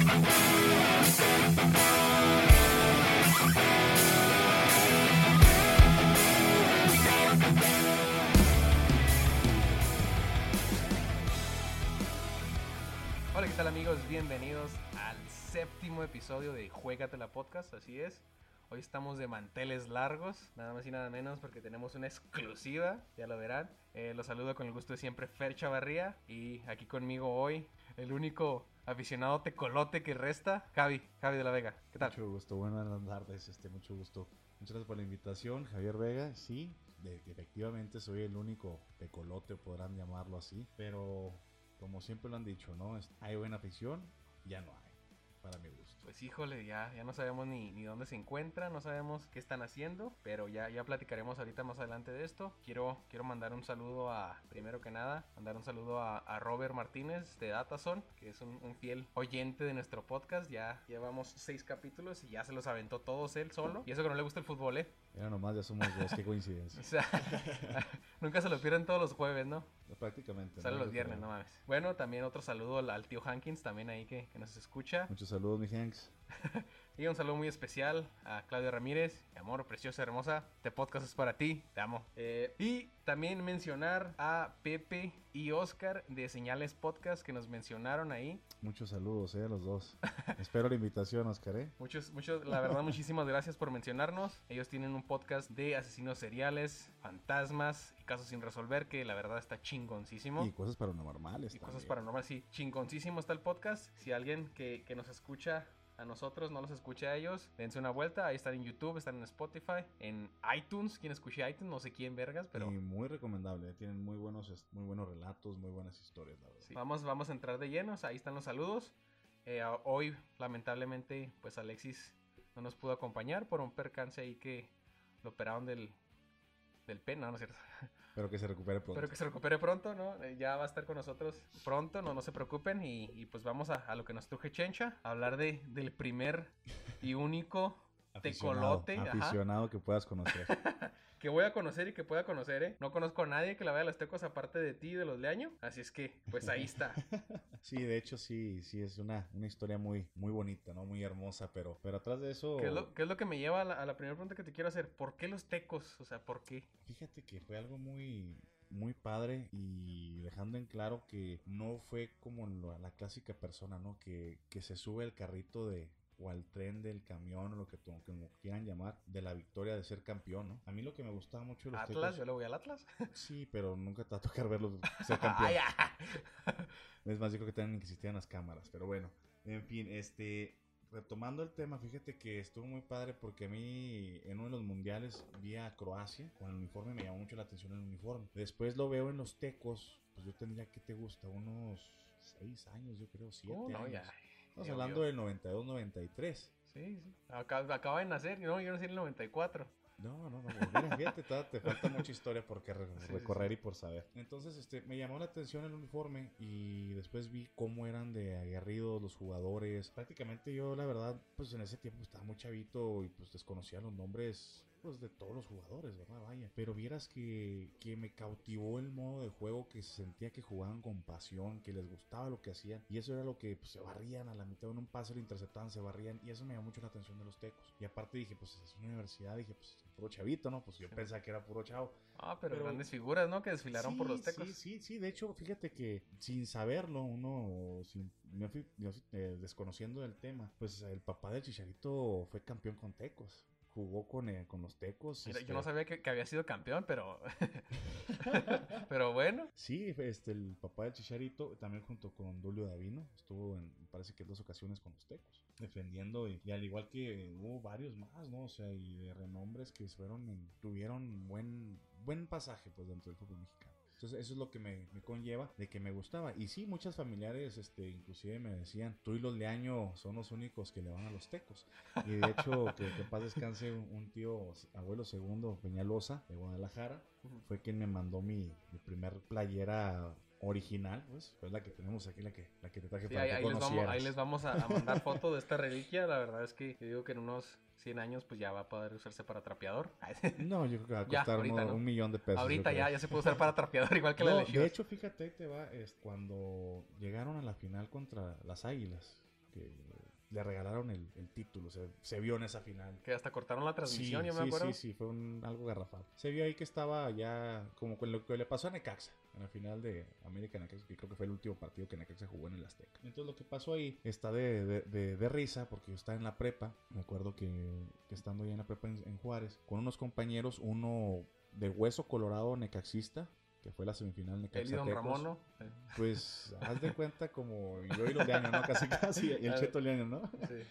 Hola, ¿qué tal amigos? Bienvenidos al séptimo episodio de Juégatela Podcast, así es. Hoy estamos de manteles largos, nada más y nada menos porque tenemos una exclusiva, ya lo verán. Eh, los saludo con el gusto de siempre Fer Chavarría y aquí conmigo hoy el único aficionado tecolote que resta, Javi, Javi de la Vega. ¿Qué tal? Mucho gusto, buenas tardes, este, mucho gusto. Muchas gracias por la invitación, Javier Vega. Sí, efectivamente soy el único tecolote, podrán llamarlo así, pero como siempre lo han dicho, ¿no? Hay buena afición, ya no hay, para mi gusto. Pues híjole, ya, ya no sabemos ni, ni dónde se encuentran, no sabemos qué están haciendo, pero ya, ya platicaremos ahorita más adelante de esto. Quiero, quiero mandar un saludo a, primero que nada, mandar un saludo a, a Robert Martínez de Datason, que es un, un fiel oyente de nuestro podcast. Ya llevamos seis capítulos y ya se los aventó todos él solo. Y eso que no le gusta el fútbol, ¿eh? Era nomás, ya somos dos, qué O coincidencia. sea, nunca se lo pierden todos los jueves, ¿no? Prácticamente. Sale ¿no? los viernes, no mames. Bueno, también otro saludo al, al tío Hankins, también ahí que, que nos escucha. Muchos saludos, mi Hanks. Y un saludo muy especial a Claudia Ramírez, mi amor, preciosa, hermosa. Este podcast es para ti, te amo. Eh, y también mencionar a Pepe y Oscar de Señales Podcast que nos mencionaron ahí. Muchos saludos, eh, a los dos. Espero la invitación, Oscar, eh. Muchos, muchos, la verdad, muchísimas gracias por mencionarnos. Ellos tienen un podcast de asesinos seriales, fantasmas y casos sin resolver que la verdad está chingoncísimo. Y cosas paranormales. Y cosas paranormales, sí, chingoncísimo está el podcast. Si alguien que, que nos escucha a nosotros, no los escucha a ellos, dense una vuelta. Ahí están en YouTube, están en Spotify, en iTunes. Quien escuche iTunes, no sé quién vergas, pero Y muy recomendable, eh, tienen muy buenos, muy buenos relatos, muy buenas historias, la verdad. sí. vamos, vamos a entrar de llenos. Ahí están los saludos. Eh, hoy, lamentablemente, pues Alexis no nos pudo acompañar por un percance ahí que lo operaron del, del pene, no, no es cierto. Espero que se recupere pronto. Espero que se recupere pronto, ¿no? Eh, Ya va a estar con nosotros pronto, no, no se preocupen. Y, y pues vamos a, a lo que nos truje Chencha, a hablar de, del primer y único Aficionado, tecolote ajá, aficionado que puedas conocer. que voy a conocer y que pueda conocer, ¿eh? No conozco a nadie que la vea a los tecos aparte de ti y de los leaño. Así es que, pues ahí está. Sí, de hecho sí, sí es una, una historia muy, muy bonita, ¿no? Muy hermosa, pero, pero atrás de eso, ¿Qué es, lo, qué es lo que me lleva a la, a la primera pregunta que te quiero hacer? ¿Por qué los tecos? O sea, ¿por qué? fíjate que fue algo muy, muy padre y dejando en claro que no fue como lo- la clásica persona, ¿no? Que, que se sube al carrito de o al tren del camión o lo que como quieran llamar de la victoria de ser campeón, ¿no? A mí lo que me gustaba mucho de los Atlas, Tecos- yo le voy al Atlas. sí, pero nunca te va a tocar verlos ser campeón. Ah. Es más, yo creo que también existían las cámaras, pero bueno. En fin, este. Retomando el tema, fíjate que estuvo muy padre porque a mí en uno de los mundiales vi a Croacia con el uniforme, me llamó mucho la atención el uniforme. Después lo veo en los tecos, pues yo tendría que te gusta, unos 6 años, yo creo, 7 Oh, no, años. ya. Estamos hablando del 92-93. Sí, sí. Acaba, acaba de nacer, no, yo nací en el 94. No, no, no, mira, fíjate, te, falta mucha historia por que re- Sí, sí, recorrer y por saber. Entonces, este, me llamó la atención el uniforme y después vi cómo eran de aguerridos los jugadores. Prácticamente yo, la verdad, pues en ese tiempo estaba muy chavito y pues desconocía los nombres pues de todos los jugadores, ¿verdad? Vaya. Pero vieras que, que me cautivó el modo de juego, que se sentía que jugaban con pasión, que les gustaba lo que hacían. Y eso era lo que pues, se barrían a la mitad de un pase, lo interceptaban, se barrían. Y eso me llamó mucho la atención de los tecos. Y aparte dije, pues es una universidad, dije, pues puro chavito, ¿no? Pues yo Sí. pensaba que era puro chavo. Ah, pero, Pero- grandes figuras, ¿no? Que desfilaron por los tecos. Sí, sí, sí. De hecho, fíjate que sin saberlo, uno, sin, fui- fui, eh, desconociendo el tema, pues el papá del Chicharito fue campeón con tecos. Jugó con, eh, con los tecos. Mira, este, yo no sabía que, que había sido campeón, pero. pero bueno. Sí, este, el papá del Chicharito, también junto con Dulio Davino, estuvo en, parece que dos ocasiones con los Tecos, defendiendo, y, y al igual que hubo varios más, ¿no? O sea, y de renombres que fueron, tuvieron buen, buen pasaje, pues, dentro del fútbol mexicano. Entonces, eso es lo que me, me conlleva de que me gustaba. Y sí, muchas familiares, este, inclusive me decían, tú y los Leaño son los únicos que le van a los tecos. Y de hecho, que, que paz descanse un, un tío, abuelo segundo, Peñalosa, de Guadalajara, fue quien me mandó mi, mi primer playera original, pues, la que tenemos aquí, la que, la que te traje Sí, para ahí, que ahí les vamos, conocieras. ahí les vamos a, a mandar foto de esta reliquia. La verdad es que yo digo que en unos 100 años, pues ya va a poder usarse para trapeador. No, yo creo que va a Ya, costar ahorita uno- no. un millón de pesos. Ahorita ya, ya se puede usar para trapeador, igual que la de de hecho, fíjate, ahí te va, es cuando llegaron a la final contra las Águilas. que le regalaron el, el título, se, se vio en esa final. Que hasta cortaron la transmisión, sí, yo me sí, acuerdo. Sí, sí, fue un, algo garrafal. Se vio ahí que estaba ya como con lo que le pasó a Necaxa en la final de América Necaxa, que creo que fue el último partido que Necaxa jugó en el Azteca. Entonces lo que pasó ahí está de, de, de, de risa porque yo estaba en la prepa, me acuerdo que, que estando ya en la prepa en, en Juárez, con unos compañeros, uno de hueso colorado necaxista, que fue la semifinal Necaxa Él y Don. Ramón, ¿no? Pues haz de cuenta como yo y los Leaño, ¿no? Casi casi, y el Cheto Leaño, ¿no? Sí.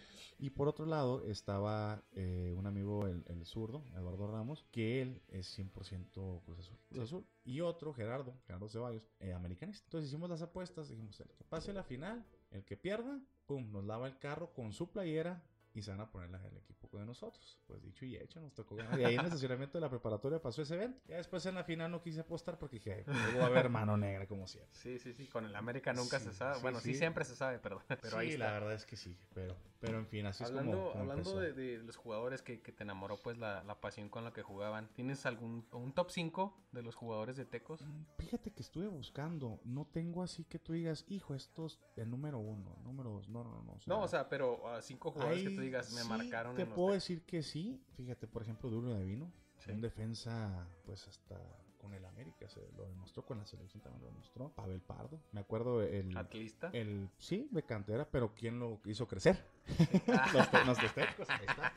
Y por otro lado estaba eh, un amigo, el, el zurdo, Eduardo Ramos, que él es 100% Cruz Azul. Cruz Azul. Y otro, Gerardo, Gerardo Ceballos, eh, americanista. Entonces hicimos las apuestas, dijimos, el que pase la final, el que pierda, pum, nos lava el carro con su playera y se van a poner del equipo de nosotros. Pues dicho y hecho, nos tocó ganar. Y ahí en el estacionamiento de la preparatoria pasó ese evento. Ya después en la final no quise apostar porque dije, "Ay, luego va a haber mano negra como siempre. Sí, sí, sí, con el América nunca Sí, se sabe. sí, bueno, sí. sí. siempre se sabe, perdón. Pero ahí está. la verdad es que sí, pero, pero en fin, así hablando es como, como hablando de, de los jugadores que, que te enamoró, pues la, la pasión con la que jugaban. ¿Tienes algún un top 5 de los jugadores de Tecos? Mm, Fíjate que estuve buscando, no tengo así que tú digas, hijo, estos el número uno, número dos, no, no, no. No, o sea, pero ah, cinco jugadores que tú ahí digas me sí marcaron Te en los puedo Tecos. decir que sí, fíjate, por ejemplo, Duro Davino, Sí. un defensa, pues hasta con el América, se lo demostró con la selección también lo demostró, Pavel Pardo, me acuerdo el, Atlista. el, sí, de cantera, pero ¿quién lo hizo crecer? Los, los tecos, ahí está.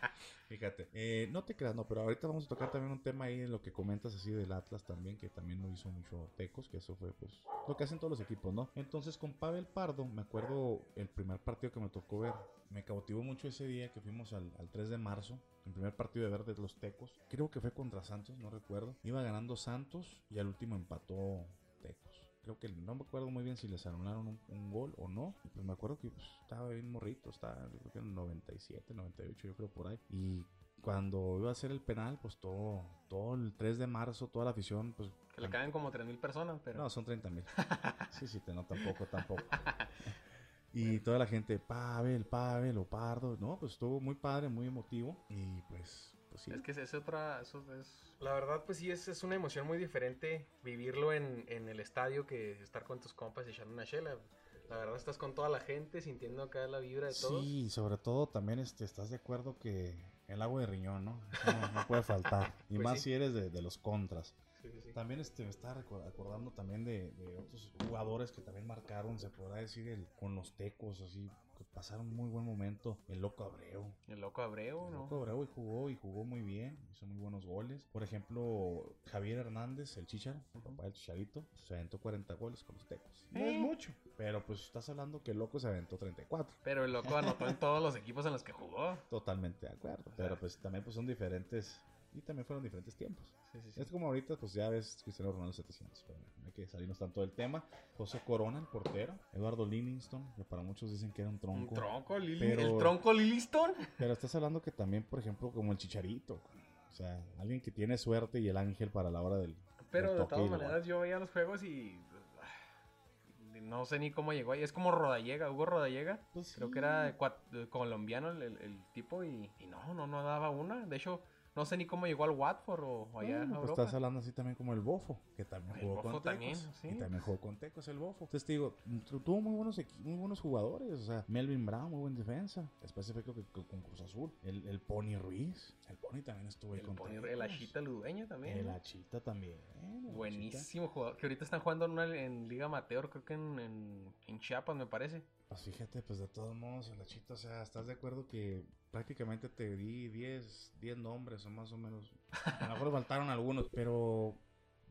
Fíjate, eh, no te creas, no, pero ahorita vamos a tocar también un tema ahí en lo que comentas así del Atlas también, que también lo hizo mucho Tecos, que eso fue pues lo que hacen todos los equipos, ¿no? Entonces con Pavel Pardo, me acuerdo el primer partido que me tocó ver, me cautivó mucho ese día que fuimos al, al 3 de marzo, el primer partido de ver de los Tecos, creo que fue contra Santos, no recuerdo, iba ganando Santos y al último empató Tecos. Creo que no me acuerdo muy bien si les anularon un, un gol o no. Pero me acuerdo que pues, estaba bien morrito, estaba creo que en el 97, 98, yo creo por ahí. Y cuando iba a hacer el penal, pues todo, todo el 3 de marzo, toda la afición, pues... Que le caen como 3.000 personas, pero... No, son 30 mil. Sí, sí, te, no, tampoco, tampoco. Y toda la gente, Pavel, Pavel, o Pardo. No, pues estuvo muy padre, muy emotivo. Y pues, pues sí. Es que es otra, eso es... La verdad, pues sí, es, es una emoción muy diferente vivirlo en, en el estadio que estar con tus compas y echando una chela. La verdad, estás con toda la gente, sintiendo acá la vibra de todos. Sí, sobre todo también este, estás de acuerdo que el agua de riñón, ¿no? No, no puede faltar. Y Pues más sí. si eres de, de los contras. Sí, sí, sí. También este, me estaba acordando también de, de otros jugadores que también marcaron, se podrá decir, el, con los tecos, así, que pasaron un muy buen momento. El Loco Abreu. El loco Abreu, El ¿no? Loco Abreu y jugó y jugó muy bien, hizo muy buenos goles. Por ejemplo, Javier Hernández, el Chicharo, el papá del Chicharito, se aventó 40 goles con los tecos. No es Eh. mucho, pero pues estás hablando que el Loco se aventó 34. Pero el loco anotó en todos los equipos en los que jugó. Totalmente de acuerdo. Pero pues también pues son diferentes. Y también fueron diferentes tiempos. Sí, sí, sí. Es como ahorita, pues ya ves Cristiano Ronaldo 700. Pero no hay que salirnos tanto del tema. José Corona, el portero. Eduardo Livingston, que para muchos dicen que era un Un tronco. tronco, Lili. Pero- El tronco Liliston. Pero estás hablando que también, por ejemplo, como el Chicharito. O sea, alguien que tiene suerte y el ángel para la hora del. Pero del de todas maneras, yo veía los juegos y. No sé ni cómo llegó ahí. Es como Rodallega, Hugo Rodallega. Pues Creo sí. que era colombiano el, el- el tipo y, y no, no, no daba una. De hecho, no sé ni cómo llegó al Watford o allá Bueno, en pues estás hablando así también como el Bofo, que también El jugó Bofo con también, Tecos. sí. Y también jugó con Tecos el Bofo. Entonces te digo, tu- tuvo muy buenos, muy buenos jugadores. O sea, Melvin Brown, muy buen defensa. Después creo que con con Cruz Azul. El, el Pony Ruiz. El Pony también estuvo ahí El, con Pony- Tecos. el Achita Ludueña también. El. Achita también. el Achita. Buenísimo jugador. Que ahorita están jugando en, una- en Liga Amateur, creo que en, en, en Chiapas, me parece. Pues fíjate, pues de todos modos, el Achita, o sea, ¿estás de acuerdo que prácticamente te di 10, 10 nombres o más o menos? A lo mejor faltaron algunos, pero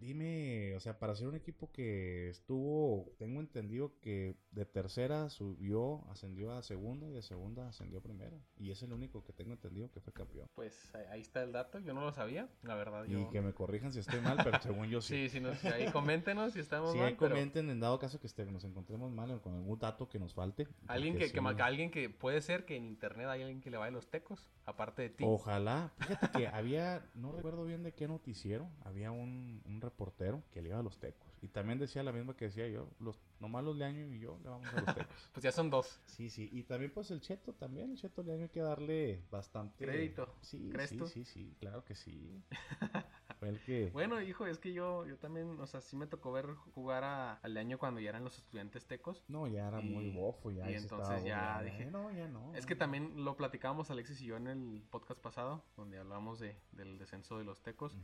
dime, o sea, para ser un equipo que estuvo, tengo entendido que de tercera subió, ascendió a segunda y de segunda ascendió a primera. Y es el único que tengo entendido que fue campeón. Pues ahí- está el dato. Yo no lo sabía, la verdad. Y Yo... que me corrijan si estoy mal, pero según yo sí. Sí, sí, nos, ahí coméntenos si estamos Si mal. pero comenten en dado caso que este- nos encontremos mal o con algún dato que nos falte. Alguien que, que sí. ma- alguien que puede ser que en internet hay alguien que le vaya los tecos, aparte de ti. Ojalá. Fíjate que había, no recuerdo bien de qué noticiero, había un, un reportero que le iba a los tecos. Y también decía la misma que decía yo, los, nomás los Leaño y yo le vamos a los tecos. Pues ya son dos. Sí, sí. Y también pues el Cheto también, el Cheto Leaño hay que darle bastante... Crédito, Sí, ¿crees sí, sí, sí, claro que sí. Fue el que. Bueno, hijo, es que yo, yo también, o sea, sí me tocó ver jugar a- al año cuando ya eran los estudiantes tecos. No, ya era muy bofo. Ya y entonces ya dije- No, ya no. Es que también lo platicábamos Alexis y yo en el podcast pasado, donde hablábamos de, del descenso de los tecos,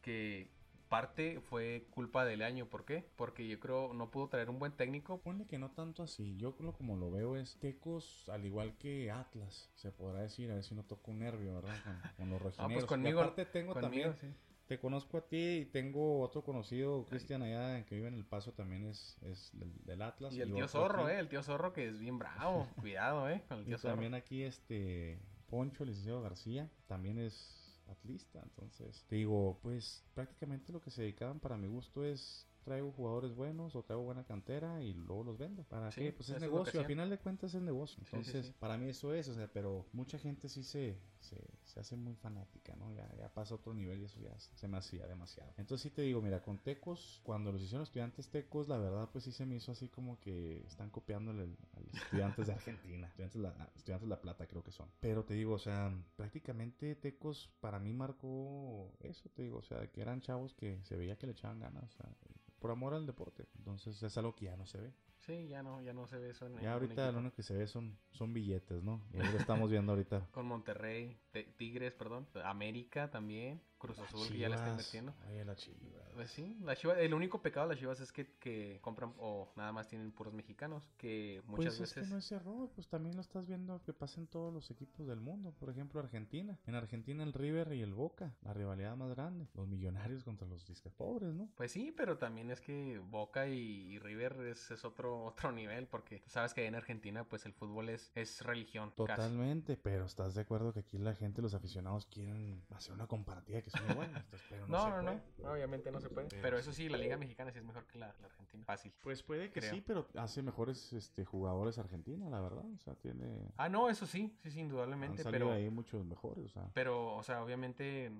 que parte fue culpa del año. ¿Por qué? Porque yo creo no pudo traer un buen técnico. Ponle que no tanto así. Yo creo como lo veo es Tecos, al igual que Atlas, se podrá decir. A ver si no toco un nervio, ¿verdad? Con, con los rojineros. Ah, pues Y conmigo- aparte tengo Conmigo, también. sí. Te conozco a ti y tengo otro conocido, Cristian, allá que vive en El Paso, también es, es del, del Atlas. Y el tío Zorro, aquí. eh, el tío Zorro que es bien bravo. Cuidado, eh, con el Y tío Zorro. también aquí este Poncho, el licenciado García, también es atlista. Entonces, te digo, pues prácticamente lo que se dedicaban para mi gusto es traigo jugadores buenos o traigo buena cantera y luego los vendo. ¿Para Sí, qué? Pues es negocio, al final de cuentas es negocio. Sí, sí, Entonces, sí. para mí eso es, o sea, pero mucha gente sí se, se, se hace muy fanática, ¿no? Ya, ya pasa a otro nivel y eso ya se me hacía demasiado. Entonces sí te digo, mira, con Tecos, cuando los hicieron estudiantes Tecos, la verdad pues sí se me hizo así como que están copiándole a los estudiantes de Argentina. Estudiantes de la, estudiantes de la Plata creo que son. Pero te digo, o sea, prácticamente Tecos para mí marcó eso, te digo, o sea, que eran chavos que se veía que le echaban ganas, o sea, por amor al deporte. Entonces es algo que ya no se ve. Sí, ya no, ya no se ve eso en Ya ahorita lo único que se ve son, son billetes, ¿no? Y ahí lo estamos viendo ahorita. Con Monterrey, Te- Tigres, perdón, América también, Cruz Azul que ya le está invirtiendo. Oye, la Chivas. Pues sí, la Chivas, el único pecado de las Chivas es que, que compran o nada más tienen puros mexicanos, que muchas pues es veces que no es error, pues también lo estás viendo que pasa en todos los equipos del mundo. Por ejemplo, Argentina. En Argentina el River y el Boca, la rivalidad más grande. Los millonarios contra los disque pobres, ¿no? Pues sí, pero también es que Boca y, y River es, es otro otro nivel, porque tú sabes que en Argentina pues el fútbol es, es religión. casi. Totalmente, pero estás de acuerdo que aquí la gente, los aficionados quieren hacer una comparativa que son iguales. Pero no, No, se no, obviamente no se puede. Pero Pero eso sí, la liga mexicana sí es mejor que la, la argentina. Fácil. Pues puede que Creo. sí, pero hace mejores este, jugadores Argentina, la verdad. O sea, tiene. Ah, no, eso sí, sí, sí, Han indudablemente, salido pero... ahí muchos mejores, o sea. Pero, o sea, obviamente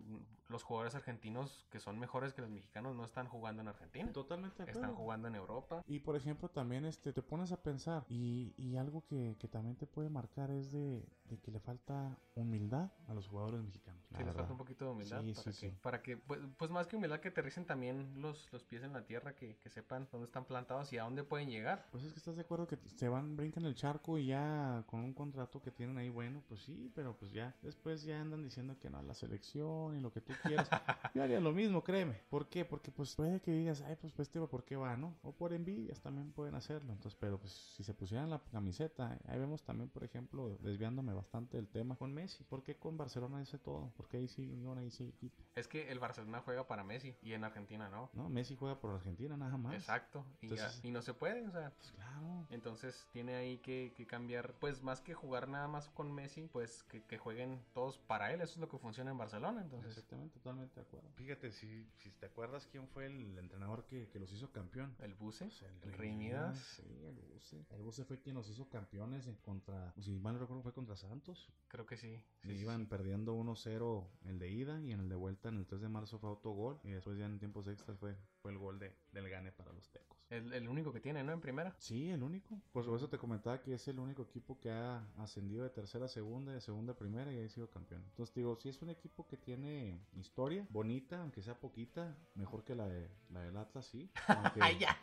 los jugadores argentinos que son mejores que los mexicanos no están jugando en Argentina. Totalmente de Están acuerdo. jugando en Europa. Y por ejemplo, también este, te pones a pensar, y, y algo que, que también te puede marcar es de, de que le falta humildad a los jugadores mexicanos. Sí, les verdad. falta un poquito de humildad Sí, para, sí, que, sí. para que, pues, pues más que humildad, que aterricen también los, los pies en la tierra, que, que sepan dónde están plantados y a dónde pueden llegar. Pues es que estás de acuerdo que se van, brincan el charco y ya con un contrato que tienen ahí, bueno, pues sí, pero pues ya después ya andan diciendo que no, la selección y lo que tú quieras. Yo haría lo mismo, créeme. ¿Por qué? Porque pues puede que digas, ay, pues este ¿por qué va, no? O por envidias también pueden hacerlo. Entonces, pero pues si se pusieran la camiseta, ahí vemos también, por ejemplo, desviándome bastante del tema con Messi. ¿Por qué con Barcelona dice todo? ¿Por qué ahí sí, Unión, ahí sí equipo? Es que el Barcelona juega para Messi y en Argentina no. No, Messi juega por Argentina nada más. Exacto. Y, ya- Entonces- y no se puede, o sea. Pues claro. Entonces tiene ahí que, que cambiar, pues más que jugar nada más con Messi, pues que, que jueguen todos para él. Eso es lo que funciona en Barcelona. Entonces, Exactamente, totalmente de acuerdo. Fíjate, si, si te acuerdas quién fue el entrenador que, que los hizo campeón. el Buse, Pues el Rey Midas, Sí, el Buse. El Buse fue quien los hizo campeones en contra, pues, si mal no recuerdo, fue contra Santos. creo que sí. Iban sí. perdiendo 1-0 el de ida y en el de vuelta en el 3 de marzo fue autogol. Y después ya en tiempos extras fue, fue el gol de, del gane para los tecos. El, el único que tiene, ¿no? En primera. Sí, el único. Por eso te comentaba que es el único equipo que ha ascendido de tercera a segunda, de segunda a primera y ha sido campeón. Entonces digo, si es un equipo que tiene historia bonita, aunque sea poquita, mejor que la de la del Atlas, sí. Aunque- ¡Ay, ya!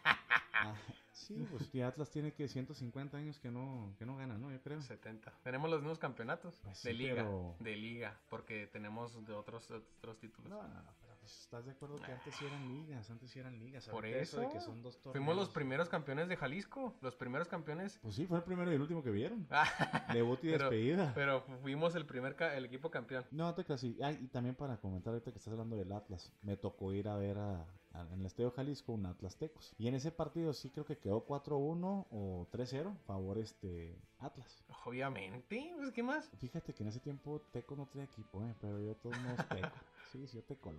Ah, sí, pues y Atlas tiene que 150 años que no, que no gana, ¿no? Yo creo. 70. Tenemos los mismos campeonatos Pues sí, de liga. pero- De liga. Porque tenemos de otros, otros títulos. No, no, no, pero ¿Estás de acuerdo que antes sí eran ligas? Antes sí eran ligas. Por eso, de que son dos torneos. Fuimos los primeros campeones de Jalisco. Los primeros campeones. Pues sí, fue el primero y el último que vieron. Debut y despedida. Pero fuimos el primer ca el equipo campeón. No, te casi. Y también para comentar ahorita que estás hablando del Atlas. Me tocó ir a ver a, en el Estadio Jalisco un Atlas Tecos. Y en ese partido sí creo que quedó 4-1 o 3-0 favor este Atlas. Obviamente, pues ¿qué más? Fíjate que en ese tiempo Tecos no tenía equipo, ¿eh? pero yo todos modos Tecos.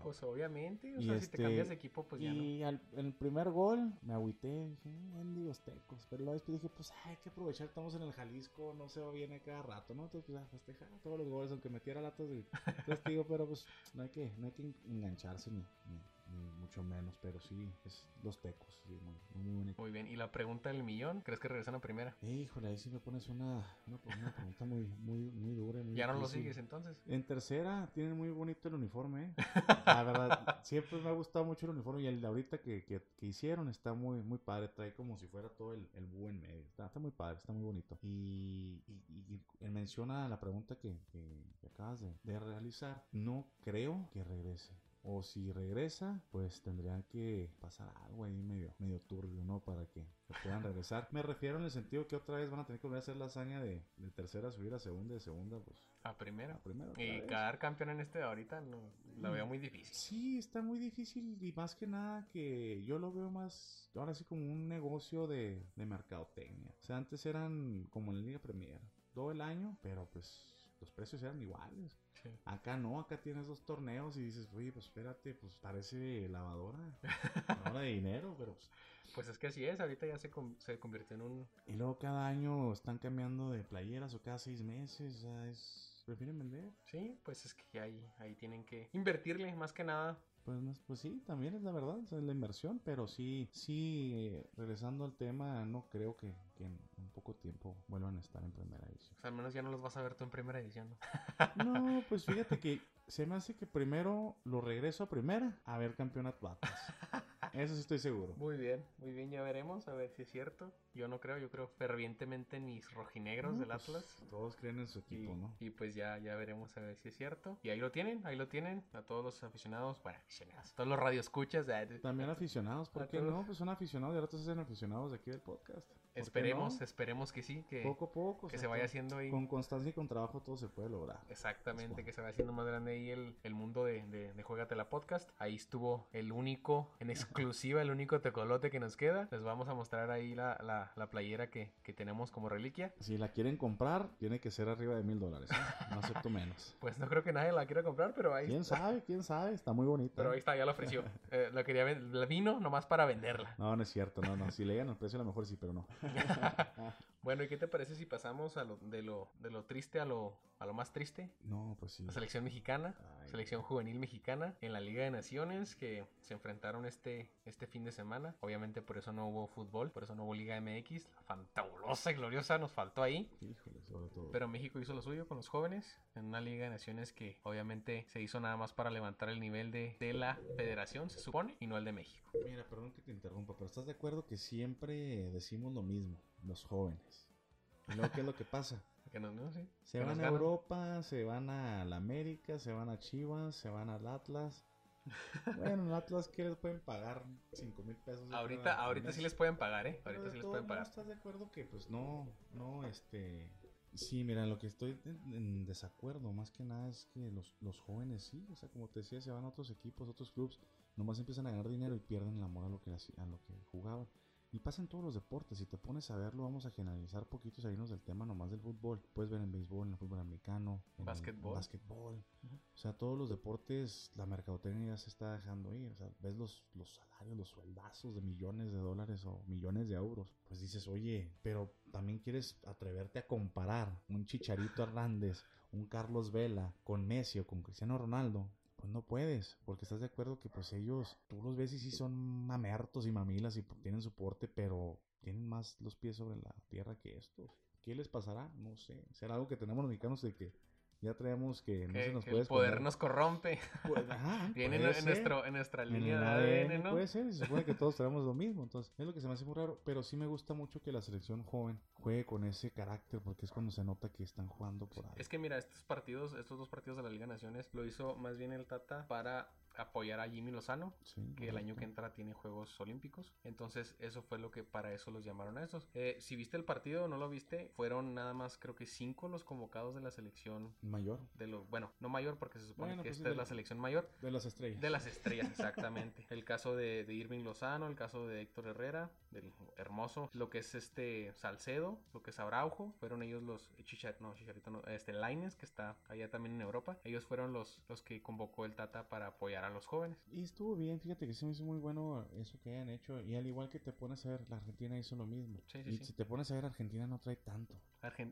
Pues obviamente, o y sea, si te este, cambias de equipo, pues ya. Y no. al, el primer gol me agüité, dije, eh, mendigos tecos. Pero luego después dije, pues hay que aprovechar, estamos en el Jalisco, no se va bien a cada rato, ¿no? Entonces, pues a festejar todos los goles, aunque metiera latos de castigo, pero pues no hay que, no hay que engancharse ni, ni mucho menos, pero sí, es los tecos, sí, muy, muy bonito. Muy bien, y la pregunta del millón, ¿crees que regresan a primera? Híjole, ahí sí me pones una, una, una pregunta muy, muy, muy dura. Muy ¿Ya no lo sigues entonces? En tercera tienen muy bonito el uniforme, ¿eh? La verdad, siempre me ha gustado mucho el uniforme y el de ahorita que, que, que hicieron está muy, muy padre. Trae como si fuera todo el, el búho en medio. Está, está muy padre, está muy bonito. Y, y, y- y menciona la pregunta que, que- que acabas de, de realizar. No creo que regrese. O si regresa, pues tendrían que pasar algo ahí medio, medio turbio, ¿no? Para que, puedan regresar. Me refiero en el sentido que otra vez van a tener que volver a hacer la hazaña de, de tercera subir a segunda, de segunda, pues A primera. a primera. Y vez. quedar campeón en este de ahorita no, lo veo muy difícil. Sí, está muy difícil y más que nada que yo lo veo más, ahora sí como un negocio de, de mercadotecnia. O sea, antes eran como en la Liga Premier, todo el año, pero pues los precios eran iguales. Acá no, acá tienes dos torneos y dices, oye, pues espérate, pues parece lavadora, lavadora de dinero, pero pues... Pues es que así es, ahorita ya se, se convirtió en un... Y luego cada año están cambiando de playeras o cada seis meses, o sea, es... ¿Prefieren vender? Sí, pues es que ahí, ahí tienen que invertirle más que nada. Pues, pues sí, también es la verdad, es la inversión, pero sí, sí, eh, regresando al tema, no creo que, que en un poco tiempo vuelvan a estar en primera división. O sea, al menos ya no los vas a ver tú en primera edición, ¿no? No, pues fíjate que se me hace que primero lo regreso a primera a ver campeonato Atlas. Eso sí estoy seguro. Muy bien, muy bien, ya veremos, a ver si es cierto. Yo no creo, yo creo fervientemente en mis rojinegros No, del pues, Atlas. Todos creen en su Y, equipo, ¿no? y pues ya, ya veremos a ver si es cierto. Y ahí lo tienen, ahí lo tienen. A todos los aficionados, bueno, aficionados, todos los radioescuchas. También aficionados, ¿por a qué todos. no? Pues son aficionados y ahora todos hacen aficionados de aquí del podcast. ¿Por qué Esperemos, no? esperemos que sí, que, Poco a poco. o que sea, se vaya haciendo ahí. Con constancia y con trabajo todo se puede lograr. Exactamente, Pues, que se va haciendo más grande ahí el, el mundo de, de, de Juégatela Podcast. Ahí estuvo el único, en exclusiva, el único tecolote que nos queda. Les vamos a mostrar ahí la, la, la playera que, que tenemos como reliquia. Si la quieren comprar, tiene que ser arriba de mil dólares. ¿eh? No acepto menos. Pues no creo que nadie la quiera comprar, pero ahí, ¿Quién sabe? ¿Quién sabe? Está muy bonita. pero ahí está, ya la ofreció. Eh, la quería la vino nomás para venderla. No, no es cierto. No, no. Si le llegan el precio, a lo mejor sí, pero no. Bueno, ¿y qué te parece si pasamos a lo, de, lo, de lo triste a lo, a lo más triste? No, pues sí. La selección mexicana, Ay. selección juvenil mexicana en la Liga de Naciones que se enfrentaron este, este fin de semana. Obviamente por eso no hubo fútbol, por eso no hubo Liga MX. La fantabulosa y gloriosa nos faltó ahí. Híjole, sobre todo. Pero México hizo lo suyo con los jóvenes en una Liga de Naciones que obviamente se hizo nada más para levantar el nivel de, de la federación, se supone, y no el de México. Mira, perdón que te interrumpa, pero ¿estás de acuerdo que siempre decimos lo mismo? Los jóvenes. ¿Y luego qué es lo que pasa? Que no, no, sí. Se Que van a. Europa, se van a la América, se van a Chivas, se van al Atlas. Bueno, el Atlas que les pueden pagar 5 mil pesos. Ahorita, ahorita sí les pueden pagar, ¿eh? Pero Ahorita sí les pueden pagar. ¿Estás de acuerdo que pues no, no, este... Sí, mira, lo que estoy en, en desacuerdo más que nada es que los, los jóvenes sí, o sea, como te decía, se van a otros equipos, otros clubes, nomás empiezan a ganar dinero y pierden el amor a lo que, a lo que jugaban. Y pasa en todos los deportes, si te pones a verlo, vamos a generalizar poquito y salirnos del tema nomás del fútbol. Puedes ver en béisbol, en el fútbol americano, en el Básquetbol. básquetbol. O sea, todos los deportes, la mercadotecnia ya se está dejando ir. O sea, ves los, los salarios, los sueldazos de millones de dólares o millones de euros. Pues dices, oye, pero también quieres atreverte a comparar un Chicharito Hernández, un Carlos Vela con Messi o con Cristiano Ronaldo. Pues no puedes, porque estás de acuerdo que pues ellos, tú los ves y sí son mamertos y mamilas y tienen soporte, pero tienen más los pies sobre la tierra que estos. ¿Qué les pasará? No sé. Será algo que tenemos los mexicanos de que ya traemos que no Que, se nos puede el poder esconder. nos corrompe. Pues, ajá, Viene en, nuestro, en nuestra línea de ADN ADN, ¿no? Puede ser, se supone que todos tenemos lo mismo. Entonces, es lo que se me hace muy raro. Pero sí me gusta mucho que la selección joven juegue con ese carácter, porque es cuando se nota que están jugando por ahí. Es que mira, estos partidos, estos dos partidos de la Liga de Naciones, lo hizo más bien el Tata para apoyar a Jimmy Lozano, Sí, que el año que entra tiene Juegos Olímpicos. Entonces, eso fue lo que para eso los llamaron a estos. Eh, si viste el partido o no lo viste, fueron nada más, creo que cinco los convocados de la selección. Mayor, De los, bueno, no mayor porque se supone Bueno, que pues esta es la selección mayor. de las estrellas. De las estrellas, exactamente. el caso de, de Irving Lozano, el caso de Héctor Herrera, del hermoso, lo que es este Salcedo, lo que es Araujo, fueron ellos los Chicharito, no, Chicharito no, este Laines, que está allá también en Europa. Ellos fueron los, los que convocó el Tata para apoyar los jóvenes. Y estuvo bien, fíjate que sí me hizo muy bueno eso que hayan hecho. Y al igual que te pones a ver, la Argentina hizo lo mismo. Sí, sí, y sí. si te pones a ver, Argentina no trae tanto.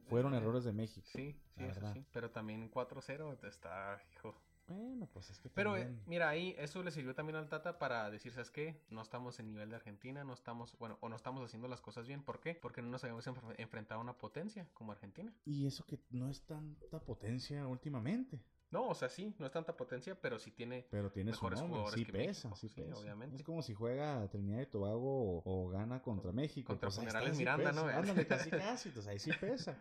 Fueron eh, errores de México. Sí, sí, eso sí. Pero también 4-0 está, hijo, Bueno, pues es que Pero eh, también... mira, ahí eso le sirvió también al Tata para decir, ¿sabes qué? No estamos en nivel de Argentina, no estamos, bueno, o no estamos haciendo las cosas bien. ¿Por qué? Porque no nos habíamos enfr- enfrentado a una potencia como Argentina. Y eso que no es tanta potencia últimamente. No, o sea, sí, no es tanta potencia, pero sí tiene... Pero tiene su Mejores nombre, jugadores sí que pesa, México, sí sí, pesa. obviamente. Es como si juega Trinidad y Tobago o, o gana contra México. Contra pues sí Miranda. ¿no? Ándale, casi casi, entonces ahí sí pesa.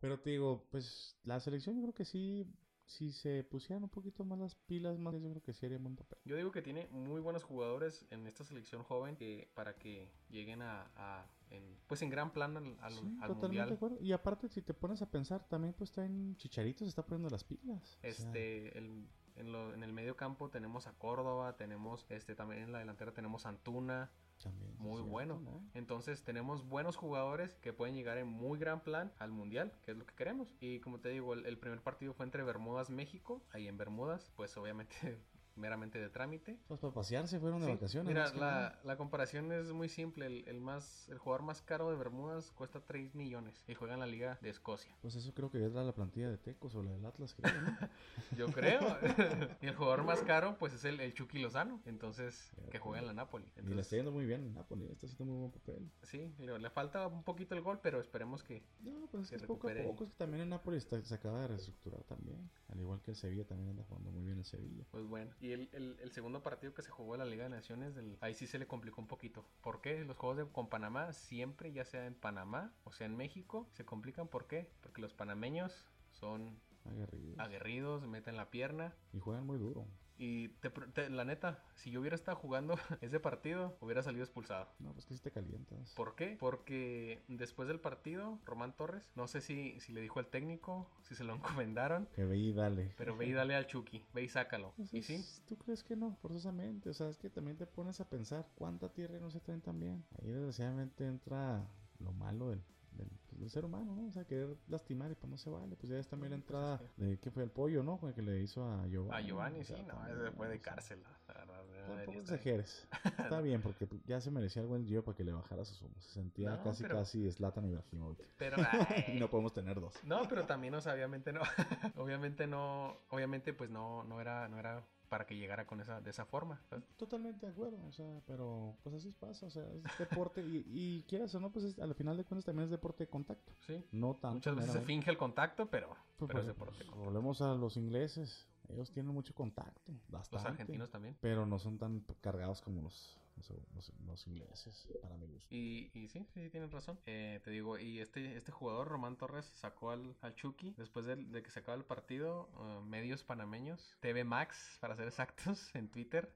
Pero te digo, pues la selección yo creo que sí, si se pusieran un poquito más las pilas, más yo creo que sí haría buen papel. Yo digo que tiene muy buenos jugadores en esta selección joven que para que lleguen a, a- en, pues en gran plan al, al- Sí, al totalmente de mundial. acuerdo. Y aparte, si te pones a pensar, también pues está en Chicharito, se está poniendo las pilas. O sea, Este, el- en, lo- en el medio campo tenemos a Córdoba, tenemos este también en la delantera tenemos a Antuna, también, muy cierto, bueno. ¿no? Entonces tenemos buenos jugadores que pueden llegar en muy gran plan al mundial, que es lo que queremos. Y como te digo, el, el primer partido fue entre Bermudas, México. Ahí en Bermudas, pues obviamente meramente de trámite. Pues para pasearse fueron de Sí, vacaciones. Mira, la, la comparación es muy simple. El, el más, el jugador más caro de Bermudas cuesta 3 millones y juega en la liga de Escocia. Pues eso creo que es la, la plantilla de Tecos o la del Atlas, creo, ¿no? Yo creo. y el jugador más caro, pues es el, el Chucky Lozano. Entonces, que juega en la Napoli. y le está yendo muy bien en Napoli, está haciendo muy buen papel. sí, le, le falta un poquito el gol, pero esperemos que, No, pues es Que es poco a poco, es que también en Napoli está- se acaba de reestructurar también. Al igual que el Sevilla también anda jugando muy bien el Sevilla. Pues bueno, y el, el- el segundo partido que se jugó en la Liga de Naciones, del- ahí sí se le complicó un poquito. ¿Por qué? Los juegos de, con Panamá, siempre, ya sea en Panamá o sea en México, se complican. ¿Por qué? Porque los panameños son Aguerridos. aguerridos, meten la pierna. Y juegan muy duro. Y te te- la neta, si yo hubiera estado jugando ese partido, hubiera salido expulsado. No, pues que si te calientas. ¿Por qué? Porque después del partido, Román Torres, no sé si, si le dijo al técnico, si se lo encomendaron, Que ve y dale. pero ve y dale al Chucky, ve y sácalo. Pues Y sí, ¿Tú crees que no? Forzosamente. O sea, es que también te pones a pensar cuánta tierra no se traen también. Ahí desgraciadamente entra lo malo del, del, pues, del ser humano, ¿no? O sea, querer lastimar y pues no se vale. Pues ya es también la entrada es de que fue el pollo, ¿no? Que le hizo a Giovanni. a Giovanni, O sea, sí, no, ese fue de cárcel. la verdad, no Tampoco exageres. Está bien, porque pues, ya se merecía algo el Gio para que le bajara sus humos. Se sentía No, casi, pero- casi Zlatan Ibrahimovic. Pero, y no podemos tener dos. no, pero también, o sea, obviamente no, obviamente no, obviamente pues no, no era, no era para que llegara con esa, de esa forma. ¿sabes? Totalmente de acuerdo, o sea, pero pues así pasa, o sea, es deporte y, y quieras o no, pues es- al final de cuentas también es deporte de contacto. Sí. No tanto. Muchas veces se finge el contacto, pero, Pues, pero es pues, deporte. volvemos a los ingleses, ellos tienen mucho contacto, bastante. Los argentinos también. Pero no son tan cargados como los, los, los- los ingleses, para mi gusto. Y, y sí, sí, tienen razón. Eh, te digo, y este, este jugador, Román Torres, sacó al, al Chucky después de, de que se acaba el partido. eh, medios panameños, TV Max, para ser exactos, en Twitter,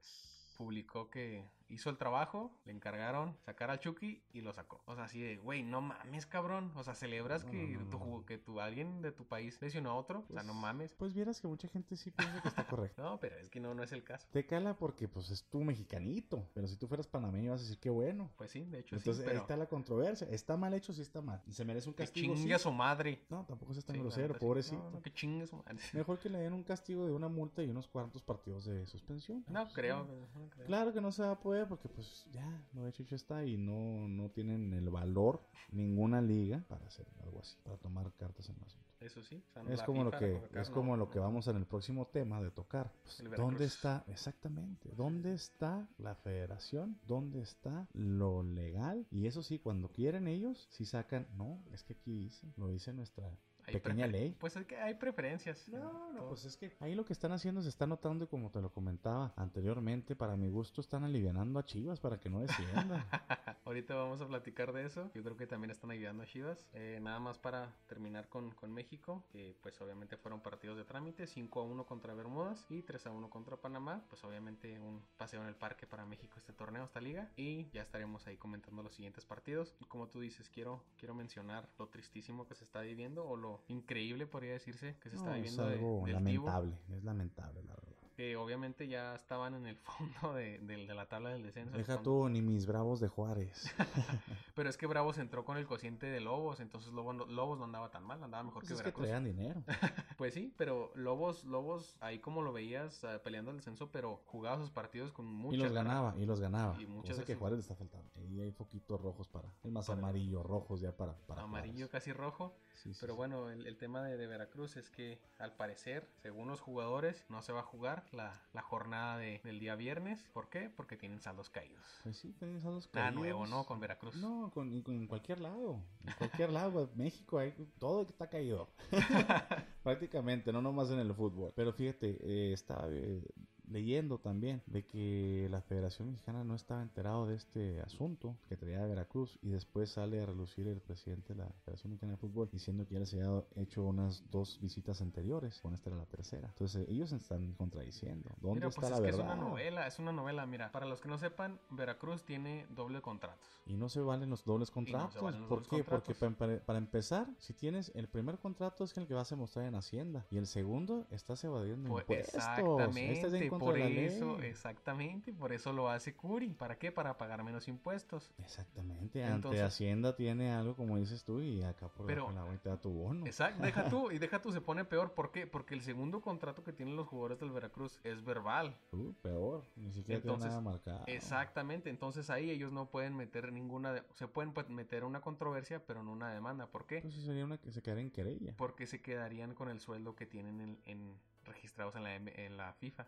publicó que hizo el trabajo, le encargaron sacar al Chucky y lo sacó. O sea, así de, güey, no mames, cabrón. O sea, celebras No, que, no, tu, que tu, alguien de tu país lesionó a otro. o sea, no Pues- mames. Pues vieras que mucha gente sí piensa que está correcto. No, pero es que no, no es el caso. Te cala porque pues es tu mexicanito, pero si tú fueras panameño vas a decir qué bueno. Pues sí, de hecho Entonces sí, ahí pero está la controversia. ¿Está mal hecho? Sí está mal. ¿Se merece un que castigo? chingue Sí. a su madre. No, tampoco seas tan Sí, grosero, pobrecito. No, no, que chingue a su madre. Mejor que le den un castigo de una multa y unos cuantos partidos de suspensión. No Pues, creo, sí. no creo. Claro que no se va a poder porque pues ya, lo hecho hecho está y no, no tienen el valor ninguna liga para hacer algo así, para tomar cartas en el asunto. Eso sí. o sea, Es como lo que es no- como lo que vamos en el próximo tema de tocar. Pues, ¿Dónde está exactamente? ¿Dónde está la federación? ¿Dónde está lo legal? Y eso sí, cuando quieren ellos, sí sacan, no, es que aquí dice, lo dice nuestra pequeña ley. Pues es que hay preferencias. No, no, pues es que ahí lo que están haciendo se está notando y como te lo comentaba anteriormente, para mi gusto están alivianando a Chivas para que no descienda. Ahorita vamos a platicar de eso. Yo creo que también están ayudando a Chivas. Eh, nada más para terminar con, con México, que pues obviamente fueron partidos de trámite, 5 a 1 contra Bermudas y 3 a 1 contra Panamá. Pues obviamente un paseo en el parque para México este torneo, esta liga. Y ya estaremos ahí comentando los siguientes partidos. Y como tú dices, quiero, quiero mencionar lo tristísimo que se está viviendo o lo increíble podría decirse que se está es viviendo de- algo del lamentable, es lamentable la verdad. Que obviamente ya estaban en el fondo de, de- de la tabla del descenso. el Deja tú ni mis bravos de Juárez. Pero es que Bravos entró con el cociente de Lobos, entonces Lobos no, Lobos no andaba tan mal, andaba mejor Pues que es que Veracruz. traían dinero. Pues sí, pero Lobos, Lobos, ahí como lo veías eh, peleando el descenso, pero jugaba sus partidos con mucha Y los ganaba, y los ganaba. Y muchas Cosa que veces- Juárez le está faltando. Ahí hay foquitos rojos para. Es más Para- amarillo, rojos ya para. para Amarillo Juárez. casi rojo. Sí, sí, Pero sí. bueno, el, el tema de, de Veracruz es que al parecer, según los jugadores, no se va a jugar la, la jornada de- del día viernes. ¿Por qué? Porque tienen saldos caídos. Pues sí, tenías a los Nada caídos. nuevo, ¿no? Con Veracruz. No, con, en cualquier lado. En cualquier lado. México, hay, todo está caído. Prácticamente, no nomás en el fútbol. Pero fíjate, eh, estaba eh, leyendo también de que la Federación Mexicana no estaba enterado de este asunto que traía de Veracruz y después sale a relucir el presidente de la Federación Mexicana de Fútbol diciendo que ya les había hecho unas dos visitas anteriores, con esta era la tercera. Entonces ellos están contradiciendo. ¿Dónde Mira, está pues la es que verdad? es una novela, es una novela. Mira, para los que no sepan, Veracruz tiene doble contratos. Y no se valen los dobles contratos. valen los ¿Por dobles qué? Porque contratos. para, para empezar, si tienes el primer contrato es el que vas a mostrar en Hacienda y el segundo estás evadiendo Pues, impuestos. Ahí estás en exactamente, contra por ley. eso, exactamente, por eso lo hace Curi. ¿Para qué? Para pagar menos impuestos. Exactamente. Entonces- Ante Hacienda tiene algo como dices tú y acá por Pero- la da tu bono. Exacto, deja tú, y deja tú, se pone peor. ¿Por qué? Porque el segundo contrato que tienen los jugadores del Veracruz es verbal. Uh, peor. Ni siquiera Entonces, tiene nada marcado. Exactamente, entonces ahí ellos no pueden meter ninguna, de- se pueden pues, meter una controversia, pero no una demanda. ¿Por qué? Pues eso sería una que se quedara en querella. Porque se quedarían con el sueldo que tienen en, en- registrados en la, en la FIFA,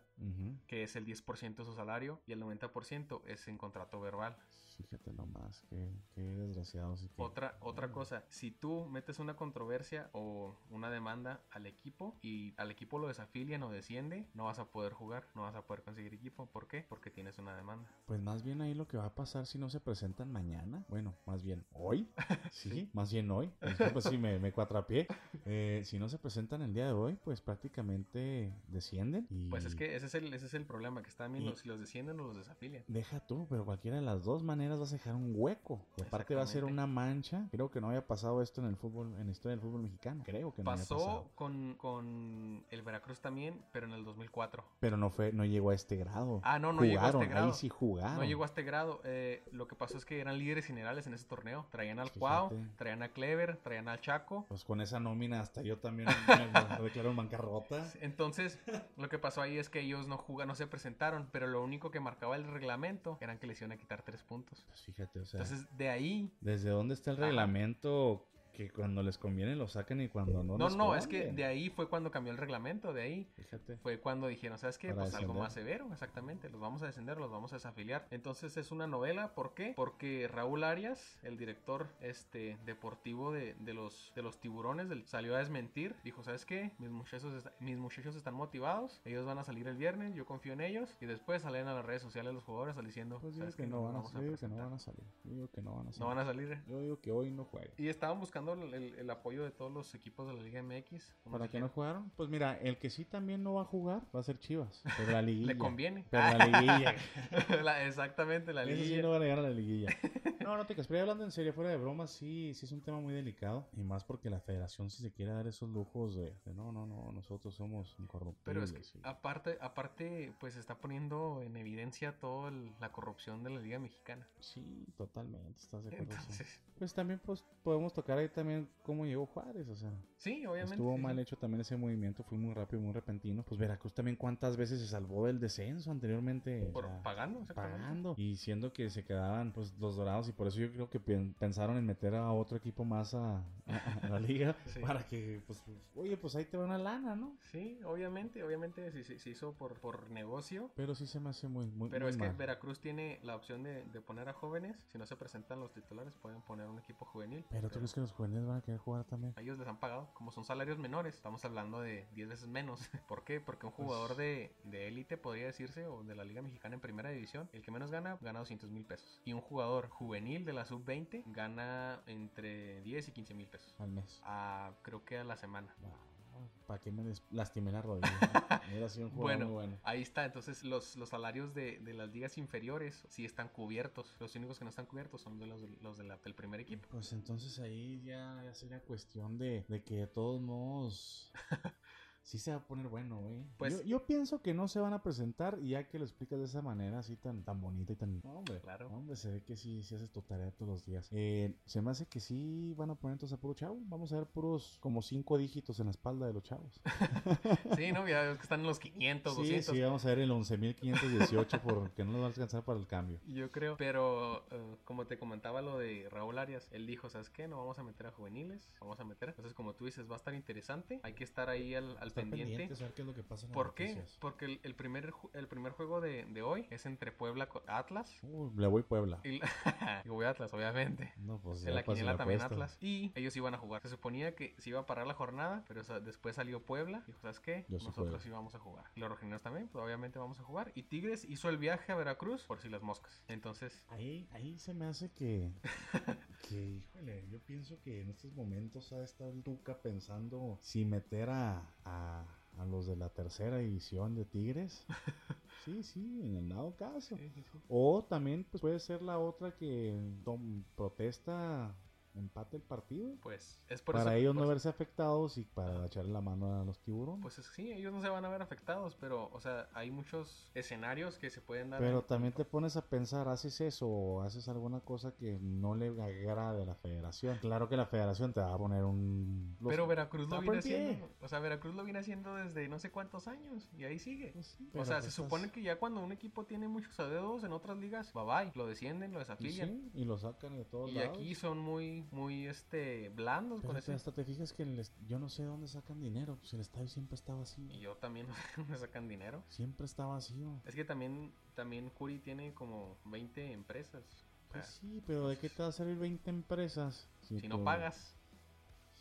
que es el 10% de su salario y el 90% es en contrato verbal. Fíjate nomás, qué, qué desgraciados. y qué- Otra, otra cosa, si tú metes una controversia o una demanda al equipo y al equipo lo desafilian o desciende, no vas a poder jugar, no vas a poder conseguir equipo. ¿Por qué? Porque tienes una demanda. Pues más bien ahí lo que va a pasar si no se presentan mañana. Bueno, más bien hoy. Sí, Sí. más bien hoy. Pues sí, me, me cuatrapié. Eh, si no se presentan el día de hoy, pues prácticamente descienden. Y Pues es que ese es el, ese es el problema que están viendo, Y- si los descienden o los desafilian. Deja tú, pero cualquiera de las dos maneras vas a dejar un hueco. Y aparte va a ser una mancha. Creo que no había pasado esto en el fútbol, en la historia del fútbol mexicano. Creo que no había Pasó pasado. con, con el Veracruz también, pero en el 2004. Pero no fue, no llegó a este grado. Ah, no, no llegó a este Jugaron, grado. Ahí sí jugaron. No llegó a este grado. eh, lo que pasó es que eran líderes generales en ese torneo. Traían al. Cuau, traían a Clever, traían al Chaco. Pues con esa nómina hasta yo también me, declaro en bancarrota. Entonces, lo que pasó ahí es que ellos no jugan, no se presentaron, pero lo único que marcaba el reglamento eran que les iban a quitar tres puntos. Pues fíjate, o sea, Entonces, de ahí. ¿desde dónde está el reglamento que cuando les conviene lo sacan y cuando no No, les no, es que conviene? de ahí fue cuando cambió el reglamento, de ahí. Fíjate. Fue cuando dijeron, ¿sabes qué? Para Pues algo más severo, exactamente. Los vamos a descender, los vamos a desafiliar. Entonces es una novela, ¿por qué? Porque Raúl Arias, el director este, deportivo de, de los, de los tiburones, del- salió a desmentir. Dijo, ¿sabes qué? Mis muchachos, mis muchachos están motivados, ellos van a salir el viernes, yo confío en ellos. Y después salen a las redes sociales los jugadores diciendo, Pues digo ¿sabes que no van a, vamos yo digo que no presentar". van a salir. Yo digo que no van a salir. No van a salir. Yo digo que hoy no jueguen. Y estaban buscando el, el- el apoyo de todos los equipos de la Liga MX. ¿Para qué no jugaron? Pues mira, el que sí también no va a jugar va a ser Chivas. Pero la liguilla. Le conviene. Pero la liguilla. La- exactamente, la Ese sí no van a llegar a la liguilla. No, no te creas, pero hablando en serio, fuera de broma, sí, sí es un tema muy delicado. Y más porque la federación si se quiere dar esos lujos de, de no, no, no, nosotros somos incorruptibles. Pero es que aparte, aparte, pues está poniendo en evidencia toda la corrupción de la Liga Mexicana. Sí, totalmente, estás de acuerdo. Entonces, Pues también pues podemos tocar ahí también cómo llegó Juárez, o sea, sí, obviamente. estuvo sí, mal hecho también ese movimiento, fue muy rápido, muy repentino. Pues Veracruz también cuántas veces se salvó del descenso anteriormente. o Por, sea, pagando, pagando y siendo que se quedaban pues los dorados y por eso yo creo que pen- pensaron en meter a otro equipo más a, a- a la liga Sí. para que pues, pues, oye pues ahí te va una lana no Sí, obviamente, obviamente se, se- se hizo por, por negocio. pero sí se me hace muy muy Pero muy es que. Veracruz tiene la opción de, de poner a jóvenes. Si no se presentan los titulares, pueden poner un equipo juvenil. pero tú crees que los juveniles van a querer jugar también A ellos les han pagado, como son salarios menores, estamos hablando de 10 veces menos. ¿Por qué? Porque un Pues- jugador de de élite, podría decirse, o de la Liga Mexicana en primera división, el que menos gana, gana 200 mil pesos. Y un jugador juvenil de la sub-20 gana entre 10 y 15 mil pesos. al mes A, creo que a la semana. Para que me lastimé la rodilla era sido un jugador Bueno, muy bueno ahí está. Entonces, los, los salarios de, de las ligas inferiores sí están cubiertos. Los únicos que no están cubiertos son de los, los de la- del primer equipo. pues entonces ahí ya, ya sería cuestión de, de que de todos modos sí se va a poner bueno, güey. Pues- yo, yo pienso que no se van a presentar y ya que lo explicas de esa manera, así tan, tan bonita y tan... No, hombre, Claro. Hombre, se ve que sí, sí haces tu tarea todos los días. Eh, se me hace que sí van a poner entonces a puro chavo. Vamos a ver puros como cinco dígitos en la espalda de los chavos. Sí, ¿no? Ya ves que están en los 500, Sí, 200. sí, vamos a ver el 11.518 porque no nos va a alcanzar para el cambio. Yo creo, pero eh, como te comentaba lo de Raúl Arias, él dijo, ¿sabes qué? No vamos a meter a juveniles, vamos a meter. Entonces, como tú dices, va a estar interesante. Hay que estar ahí al, al Estar pendiente. pendientes, a ver qué es lo que pasa en las ¿Por qué? noticias. Porque el, el primer, el primer juego de, de hoy es entre Puebla con Atlas. Uh, le voy Puebla. Y, y voy a Atlas, obviamente. No, pues En la quiniela también apuesta. Atlas. Y ellos iban a jugar. Se suponía que se iba a parar la jornada, pero o sea, después salió Puebla. Dijo, ¿sabes qué? Yo Nosotros sí vamos a jugar. Y los rojineros también, pues obviamente vamos a jugar. Y Tigres hizo el viaje a Veracruz por si las moscas. Entonces, Ahí, ahí se me hace que, que, híjole, yo pienso que en estos momentos ha estado el Tuca pensando si meter a, a, a los de la tercera división de Tigres. Sí, sí, en el dado caso. sí, sí, sí. O también pues puede ser la otra que tom- protesta empate el partido. pues es por para eso. ellos por no eso- verse afectados y para echarle la mano a los tiburones. Pues es- sí, ellos no se van a ver afectados, pero, o sea, hay muchos escenarios que se pueden dar. Pero también te pones a pensar, ¿haces eso o haces alguna cosa que no le agrade a la federación? Claro que la federación te va a poner un... los- Pero Veracruz lo está viene haciendo. O sea, Veracruz lo viene haciendo desde no sé cuántos años. Y ahí sigue. Pues sí, O sea, pues se estás- supone que ya cuando un equipo tiene muchos dedos en otras ligas, bye bye, lo descienden, lo y desafilian. sí, y lo sacan de todos Y lados. aquí son muy, muy, este, blandos Pero con ese. hasta te fijas que el est- yo no sé de dónde sacan dinero, pues el estadio siempre está vacío. Y yo también me sacan dinero. Siempre está vacío. Es que también, también Curi tiene como 20 empresas. Pues sí, pero ¿de qué te va a salir 20 empresas? si no tú- pagas.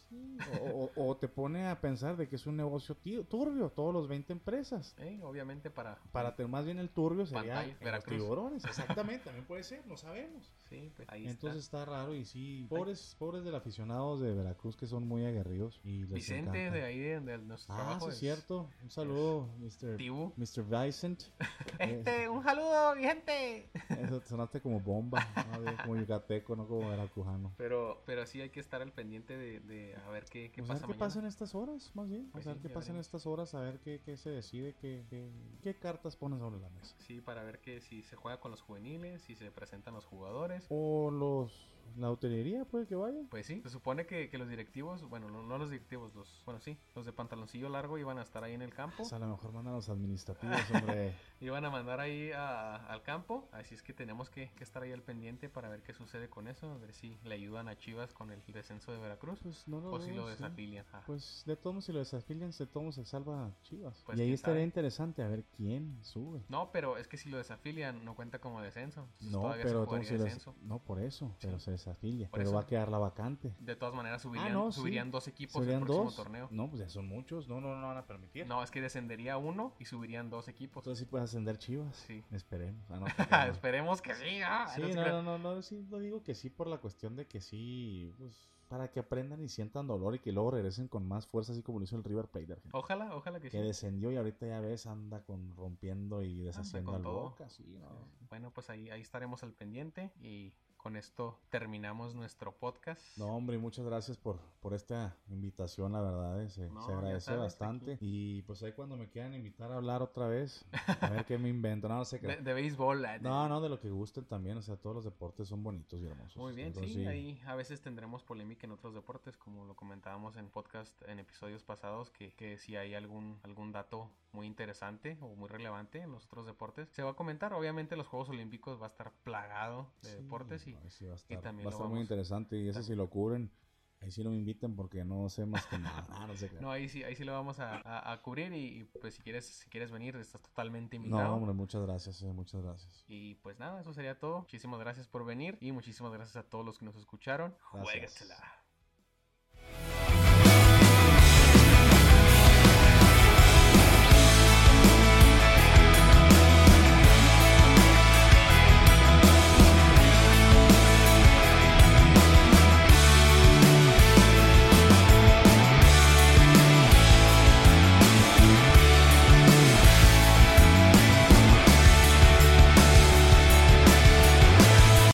Sí, O, o- te pone a pensar de que es un negocio tío, turbio, todos los 20 empresas. ¿eh? Obviamente para... Para tener más bien el turbio sería en los tiburones. Exactamente, también puede ser, no sabemos. Sí, pues ahí Entonces está. está. raro y sí, pobres, pobres del aficionados de Veracruz que son muy aguerridos y les Vicente encanta. de ahí de, de nuestro Ah, trabajo sí, es cierto. Un saludo, Mr. Tibu. Mr. Vicent. Este, un saludo, Vicente. Eso sonaste como bomba, ¿no? Como yucateco, no como veracrujano. Pero, pero sí hay que estar al pendiente de, de a ver qué, qué Pues pasa a ver qué pasa en estas horas, más bien. Pues a ver sí, qué pasa en veremos. estas horas, a ver qué, qué se decide, qué, qué, qué cartas ponen sobre la mesa. Sí, para ver que si se juega con los juveniles, si se presentan los jugadores. O los. La utilería puede que vaya. Pues sí, se supone que, que los directivos, bueno, no, no los directivos, los, bueno, sí, los de pantaloncillo largo iban a estar ahí en el campo. Pues a lo mejor mandan a los administrativos, hombre. Iban a mandar ahí a- al campo, así es que tenemos que, que estar ahí al pendiente para ver qué sucede con eso, a ver si le ayudan a Chivas con el descenso de Veracruz Pues no lo o si lo sí. desafilian. Ah, Pues de todos si lo desafilian, de todos se salva Chivas. Pues y ahí estaría sabe. interesante a ver quién sube. No, pero es que si lo desafilian no cuenta como descenso. entonces No, pero se lo descenso. des- no por eso, pero Sí. Por pero eso. va a quedar la vacante. De todas maneras subirían, Ah, no, sí. subirían dos equipos ¿Serían el próximo dos? torneo. No, pues ya son muchos. No, no, no van a permitir. No, es que descendería uno y subirían dos equipos. Entonces sí puedes ascender Chivas. Sí. Esperemos. Ah, no, creas. Esperemos que sí. ah, Sí, no no, no, no, sí lo digo que sí por la cuestión de que sí, pues, para que aprendan y sientan dolor y que luego regresen con más fuerza, así como lo hizo el River Plate de Argentina. Ojalá, ojalá que sí. Que descendió y ahorita ya ves, anda con rompiendo y deshaciendo al. Boca, sí, no. Bueno, pues ahí, ahí estaremos al pendiente y con esto terminamos nuestro podcast. No, hombre, muchas gracias por, por esta invitación, la verdad, eh, se, No, se ya agradece bastante. aquí. Y pues ahí cuando me quieran invitar a hablar otra vez, a ver qué me invento, no, no sé qué. de, de béisbol. de- No, no, de lo que gusten también, o sea, todos los deportes son bonitos y hermosos. Muy bien, Entonces, sí, ahí a veces tendremos polémica en otros deportes, como lo comentábamos en podcast en episodios pasados, que, que si hay algún, algún dato muy interesante o muy relevante en los otros deportes, se va a comentar. Obviamente los Juegos Olímpicos va a estar plagado de Sí, deportes y no, sí va a estar, también va a lo estar muy vamos- interesante y ese si lo cubren, ahí sí no me inviten porque no sé más que nada. No sé qué. no, ahí sí, ahí sí lo vamos a, a- a cubrir y, y, pues si quieres, si quieres venir estás totalmente No, invitado. hombre, muchas gracias, eh, muchas gracias. Y pues nada, eso sería todo. Muchísimas gracias por venir y muchísimas gracias a todos los que nos escucharon. Gracias. Juégatela.